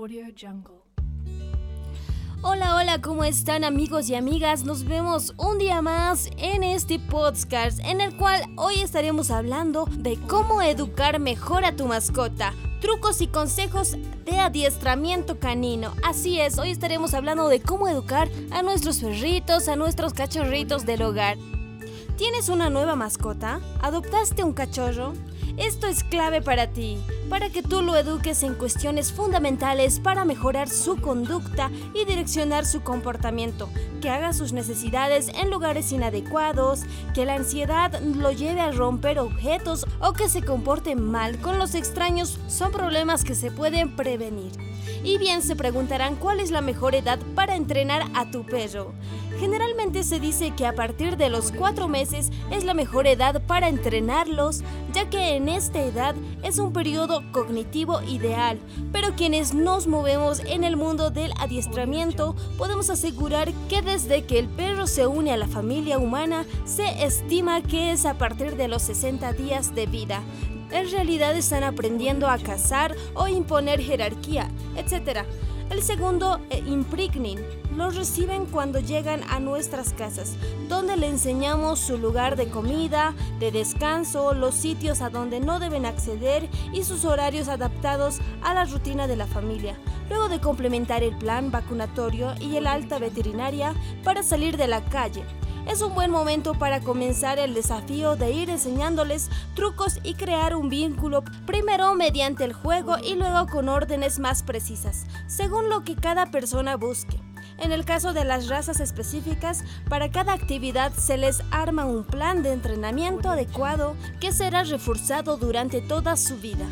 Audio Jungle. Hola, hola, ¿cómo están amigos y amigas? Nos vemos un día más en este podcast en el cual hoy estaremos hablando de cómo educar mejor a tu mascota, trucos y consejos de adiestramiento canino. Así es, hoy estaremos hablando de cómo educar a nuestros perritos, a nuestros cachorritos del hogar. ¿Tienes una nueva mascota? ¿Adoptaste un cachorro? Esto es clave para ti, para que tú lo eduques en cuestiones fundamentales para mejorar su conducta y direccionar su comportamiento, que haga sus necesidades en lugares inadecuados, que la ansiedad lo lleve a romper objetos o que se comporte mal con los extraños son problemas que se pueden prevenir. Y bien se preguntarán cuál es la mejor edad para entrenar a tu perro. Generalmente se dice que a partir de los 4 meses es la mejor edad para entrenarlos, ya que en esta edad es un periodo cognitivo ideal, pero quienes nos movemos en el mundo del adiestramiento podemos asegurar que desde que el perro se une a la familia humana se estima que es a partir de los 60 días de vida. En realidad están aprendiendo a cazar o imponer jerarquía, etc. El segundo, eh, impregnin, los reciben cuando llegan a nuestras casas, donde le enseñamos su lugar de comida, de descanso, los sitios a donde no deben acceder y sus horarios adaptados a la rutina de la familia. Luego de complementar el plan vacunatorio y el alta veterinaria para salir de la calle, es un buen momento para comenzar el desafío de ir enseñándoles trucos y crear un vínculo, primero mediante el juego y luego con órdenes más precisas, según lo que cada persona busque. En el caso de las razas específicas, para cada actividad se les arma un plan de entrenamiento adecuado que será reforzado durante toda su vida.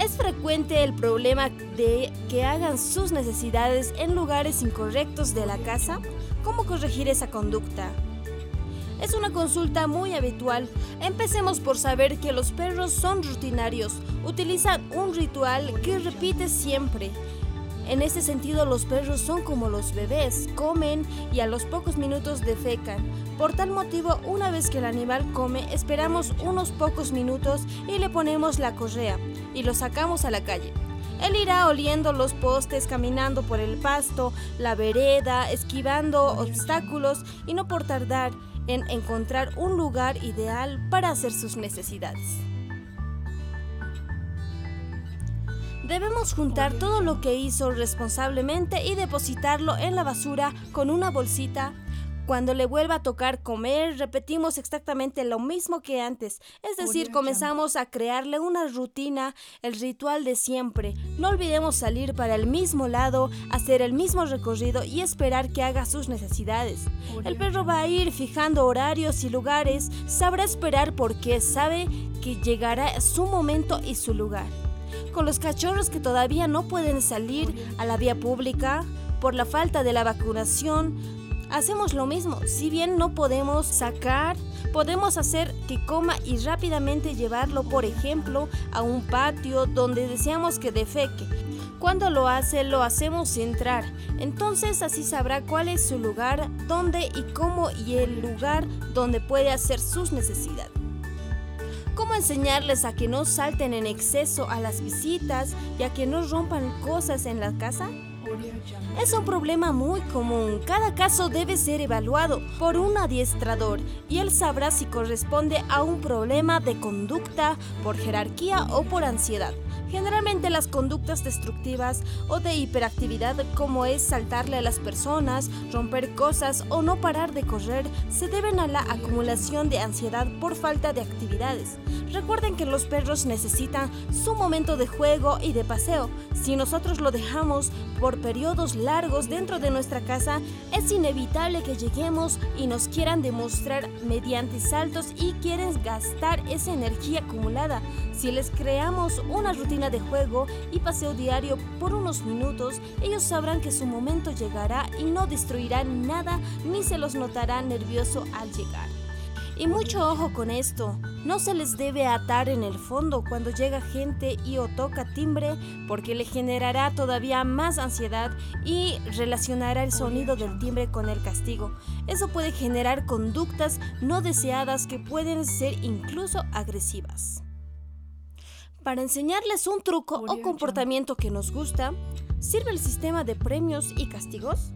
Es frecuente el problema de que hagan sus necesidades en lugares incorrectos de la casa. ¿Cómo corregir esa conducta? Es una consulta muy habitual. Empecemos por saber que los perros son rutinarios, utilizan un ritual que repite siempre. En este sentido, los perros son como los bebés, comen y a los pocos minutos defecan. Por tal motivo, una vez que el animal come, esperamos unos pocos minutos y le ponemos la correa y lo sacamos a la calle. Él irá oliendo los postes, caminando por el pasto, la vereda, esquivando obstáculos y no por tardar en encontrar un lugar ideal para hacer sus necesidades. Debemos juntar todo lo que hizo responsablemente y depositarlo en la basura con una bolsita cuando le vuelva a tocar comer, repetimos exactamente lo mismo que antes. Es decir, comenzamos a crearle una rutina, el ritual de siempre. No olvidemos salir para el mismo lado, hacer el mismo recorrido y esperar que haga sus necesidades. El perro va a ir fijando horarios y lugares, sabrá esperar porque sabe que llegará su momento y su lugar. Con los cachorros que todavía no pueden salir a la vía pública por la falta de la vacunación, hacemos lo mismo. Si bien no podemos sacar, podemos hacer que coma y rápidamente llevarlo, por ejemplo, a un patio donde deseamos que defeque. Cuando lo hace, lo hacemos entrar. Entonces así sabrá cuál es su lugar, dónde y cómo y el lugar donde puede hacer sus necesidades. ¿Cómo enseñarles a que no salten en exceso a las visitas y a que no rompan cosas en la casa? Es un problema muy común. Cada caso debe ser evaluado por un adiestrador y él sabrá si corresponde a un problema de conducta, por jerarquía o por ansiedad. Generalmente las conductas destructivas o de hiperactividad como es saltarle a las personas, romper cosas o no parar de correr se deben a la acumulación de ansiedad por falta de actividades. Recuerden que los perros necesitan su momento de juego y de paseo. Si nosotros lo dejamos por periodos largos dentro de nuestra casa, es inevitable que lleguemos y nos quieran demostrar mediante saltos y quieren gastar esa energía acumulada. Si les creamos una rutina de juego y paseo diario por unos minutos, ellos sabrán que su momento llegará y no destruirán nada ni se los notará nervioso al llegar. Y mucho ojo con esto, no se les debe atar en el fondo cuando llega gente y o toca timbre porque le generará todavía más ansiedad y relacionará el sonido del timbre con el castigo. Eso puede generar conductas no deseadas que pueden ser incluso agresivas. Para enseñarles un truco o comportamiento que nos gusta, ¿sirve el sistema de premios y castigos?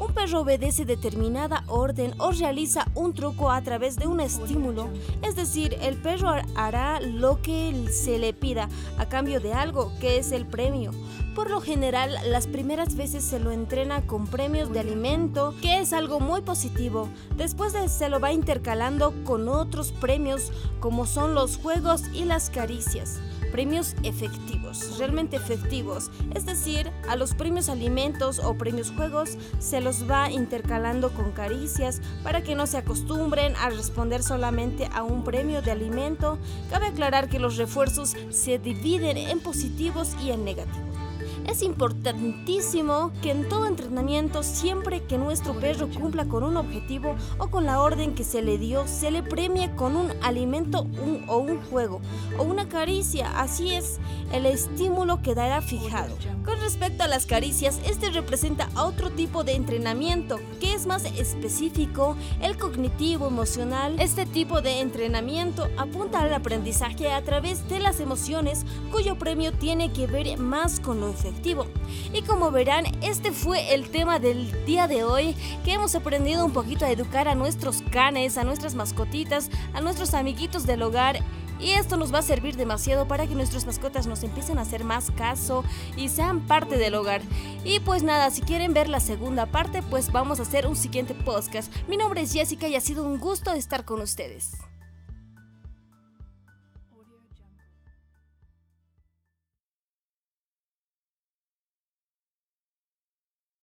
Un perro obedece determinada orden o realiza un truco a través de un estímulo, es decir, el perro hará lo que se le pida a cambio de algo, que es el premio. Por lo general, las primeras veces se lo entrena con premios de alimento, que es algo muy positivo. Después de, se lo va intercalando con otros premios como son los juegos y las caricias premios efectivos, realmente efectivos. Es decir, a los premios alimentos o premios juegos se los va intercalando con caricias para que no se acostumbren a responder solamente a un premio de alimento. Cabe aclarar que los refuerzos se dividen en positivos y en negativos. Es importantísimo que en todo entrenamiento, siempre que nuestro perro cumpla con un objetivo o con la orden que se le dio, se le premie con un alimento o un juego o una caricia. Así es, el estímulo quedará fijado. Con respecto a las caricias, este representa otro tipo de entrenamiento que es más específico, el cognitivo emocional. Este tipo de entrenamiento apunta al aprendizaje a través de las emociones cuyo premio tiene que ver más con lo efectivo y como verán, este fue el tema del día de hoy, que hemos aprendido un poquito a educar a nuestros canes, a nuestras mascotitas, a nuestros amiguitos del hogar. Y esto nos va a servir demasiado para que nuestras mascotas nos empiecen a hacer más caso y sean parte del hogar. Y pues nada, si quieren ver la segunda parte, pues vamos a hacer un siguiente podcast. Mi nombre es Jessica y ha sido un gusto estar con ustedes.